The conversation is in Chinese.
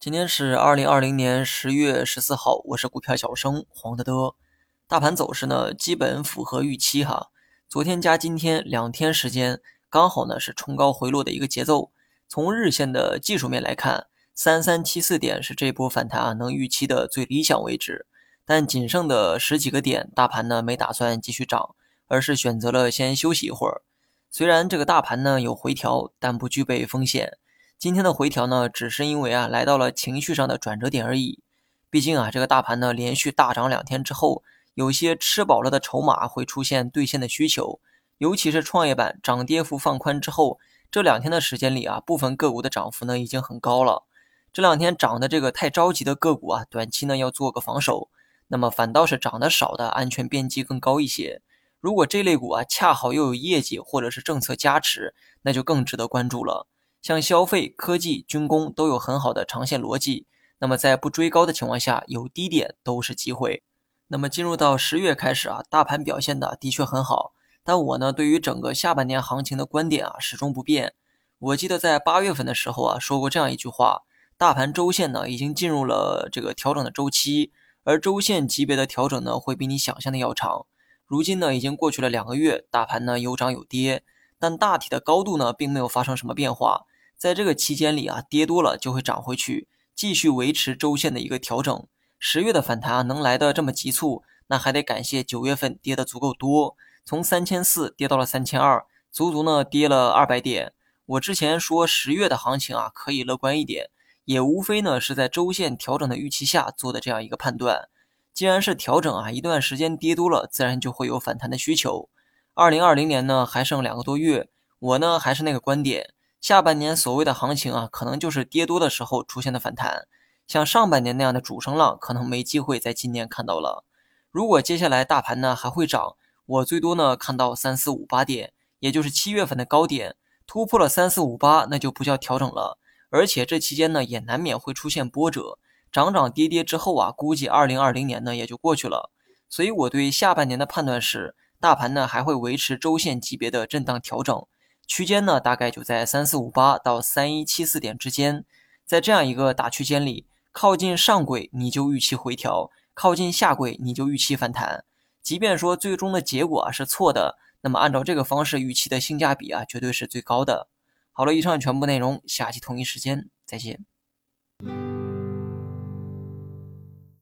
今天是二零二零年十月十四号，我是股票小生黄德德。大盘走势呢，基本符合预期哈。昨天加今天两天时间，刚好呢是冲高回落的一个节奏。从日线的技术面来看，三三七四点是这波反弹啊能预期的最理想位置。但仅剩的十几个点，大盘呢没打算继续涨，而是选择了先休息一会儿。虽然这个大盘呢有回调，但不具备风险。今天的回调呢，只是因为啊来到了情绪上的转折点而已。毕竟啊，这个大盘呢连续大涨两天之后，有些吃饱了的筹码会出现兑现的需求。尤其是创业板涨跌幅放宽之后，这两天的时间里啊，部分个股的涨幅呢已经很高了。这两天涨的这个太着急的个股啊，短期呢要做个防守。那么反倒是涨得少的，安全边际更高一些。如果这类股啊恰好又有业绩或者是政策加持，那就更值得关注了。像消费、科技、军工都有很好的长线逻辑，那么在不追高的情况下，有低点都是机会。那么进入到十月开始啊，大盘表现的的确很好，但我呢对于整个下半年行情的观点啊始终不变。我记得在八月份的时候啊说过这样一句话：大盘周线呢已经进入了这个调整的周期，而周线级别的调整呢会比你想象的要长。如今呢已经过去了两个月，大盘呢有涨有跌。但大体的高度呢，并没有发生什么变化。在这个期间里啊，跌多了就会涨回去，继续维持周线的一个调整。十月的反弹啊，能来的这么急促，那还得感谢九月份跌的足够多，从三千四跌到了三千二，足足呢跌了二百点。我之前说十月的行情啊，可以乐观一点，也无非呢是在周线调整的预期下做的这样一个判断。既然是调整啊，一段时间跌多了，自然就会有反弹的需求。二零二零年呢，还剩两个多月，我呢还是那个观点，下半年所谓的行情啊，可能就是跌多的时候出现的反弹，像上半年那样的主升浪，可能没机会在今年看到了。如果接下来大盘呢还会涨，我最多呢看到三四五八点，也就是七月份的高点突破了三四五八，那就不叫调整了。而且这期间呢，也难免会出现波折，涨涨跌跌之后啊，估计二零二零年呢也就过去了。所以我对下半年的判断是。大盘呢还会维持周线级别的震荡调整区间呢，大概就在三四五八到三一七四点之间。在这样一个大区间里，靠近上轨你就预期回调，靠近下轨你就预期反弹。即便说最终的结果啊是错的，那么按照这个方式预期的性价比啊，绝对是最高的。好了，以上全部内容，下期同一时间再见。